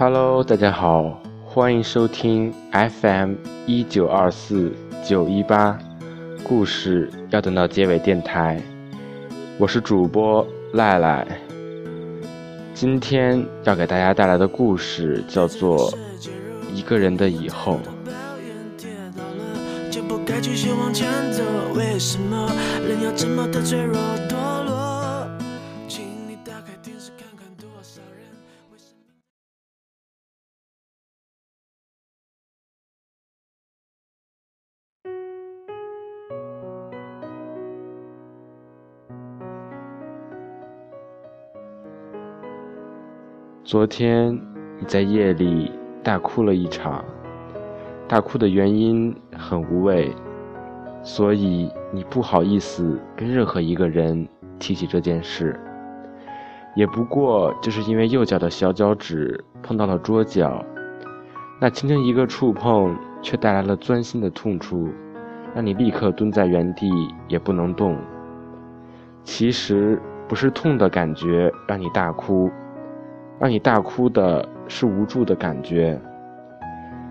Hello，大家好，欢迎收听 FM 一九二四九一八，故事要等到结尾电台，我是主播赖赖。今天要给大家带来的故事叫做《一个人的以后》。昨天你在夜里大哭了一场，大哭的原因很无谓，所以你不好意思跟任何一个人提起这件事。也不过就是因为右脚的小脚趾碰到了桌角，那轻轻一个触碰，却带来了钻心的痛处，让你立刻蹲在原地也不能动。其实不是痛的感觉让你大哭。让你大哭的是无助的感觉，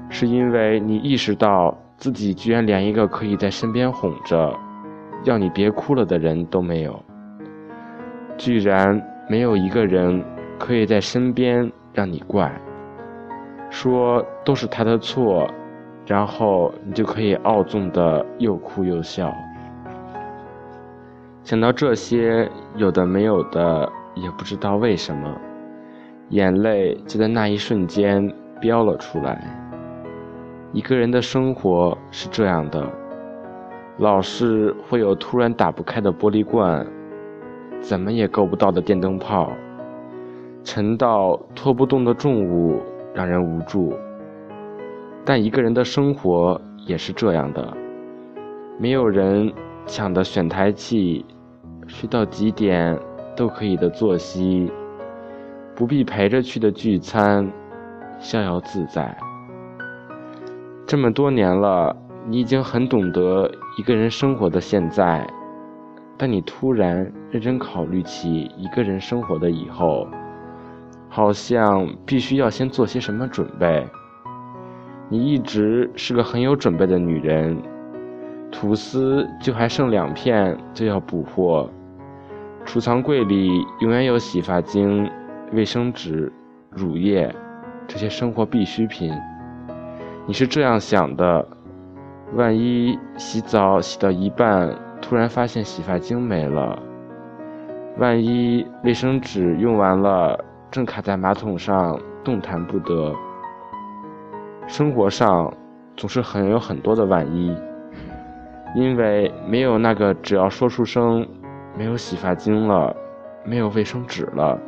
是因为你意识到自己居然连一个可以在身边哄着，要你别哭了的人都没有，居然没有一个人可以在身边让你怪，说都是他的错，然后你就可以傲纵的又哭又笑。想到这些有的没有的，也不知道为什么。眼泪就在那一瞬间飙了出来。一个人的生活是这样的，老是会有突然打不开的玻璃罐，怎么也够不到的电灯泡，沉到拖不动的重物，让人无助。但一个人的生活也是这样的，没有人抢的选台器，睡到几点都可以的作息。不必陪着去的聚餐，逍遥自在。这么多年了，你已经很懂得一个人生活的现在，但你突然认真考虑起一个人生活的以后，好像必须要先做些什么准备。你一直是个很有准备的女人，吐司就还剩两片就要补货，储藏柜里永远有洗发精。卫生纸、乳液，这些生活必需品，你是这样想的：万一洗澡洗到一半，突然发现洗发精没了；万一卫生纸用完了，正卡在马桶上动弹不得。生活上总是很有很多的万一，因为没有那个只要说出声“没有洗发精了，没有卫生纸了”。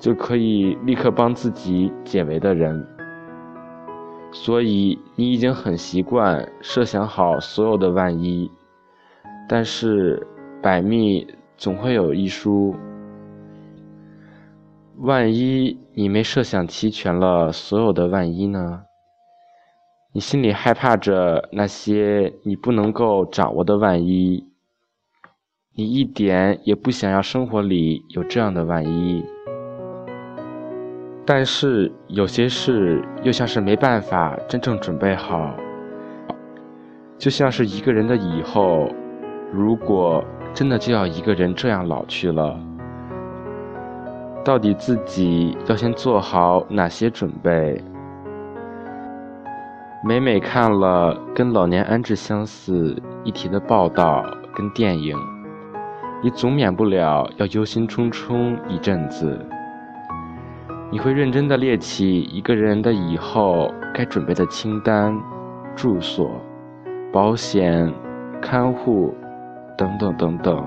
就可以立刻帮自己解围的人，所以你已经很习惯设想好所有的万一，但是百密总会有一疏，万一你没设想齐全了所有的万一呢？你心里害怕着那些你不能够掌握的万一，你一点也不想要生活里有这样的万一。但是有些事又像是没办法真正准备好，就像是一个人的以后，如果真的就要一个人这样老去了，到底自己要先做好哪些准备？每每看了跟老年安置相似议题的报道跟电影，你总免不了要忧心忡忡一阵子。你会认真的列起一个人的以后该准备的清单，住所、保险、看护，等等等等。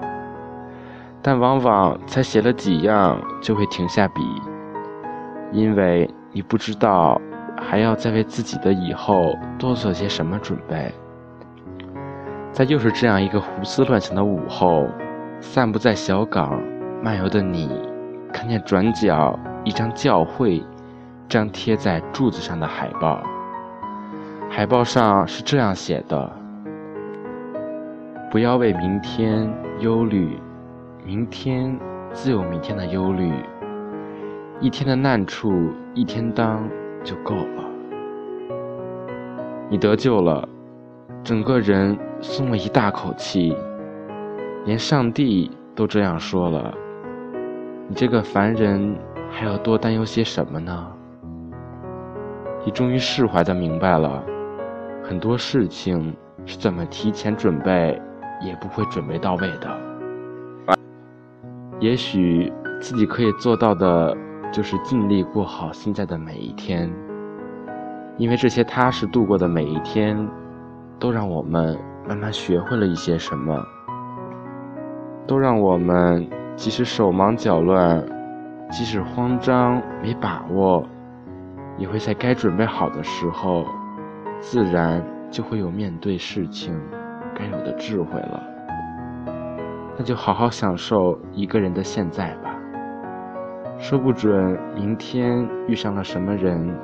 但往往才写了几样就会停下笔，因为你不知道还要再为自己的以后多做些什么准备。在又是这样一个胡思乱想的午后，散步在小港漫游的你，看见转角。一张教会张贴在柱子上的海报，海报上是这样写的：“不要为明天忧虑，明天自有明天的忧虑。一天的难处一天当就够了。你得救了，整个人松了一大口气，连上帝都这样说了，你这个凡人还要多担忧些什么呢？你终于释怀的明白了，很多事情是怎么提前准备也不会准备到位的。也许自己可以做到的，就是尽力过好现在的每一天，因为这些踏实度过的每一天，都让我们慢慢学会了一些什么，都让我们即使手忙脚乱，即使慌张没把握。也会在该准备好的时候，自然就会有面对事情该有的智慧了。那就好好享受一个人的现在吧。说不准明天遇上了什么人，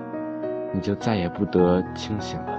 你就再也不得清醒了。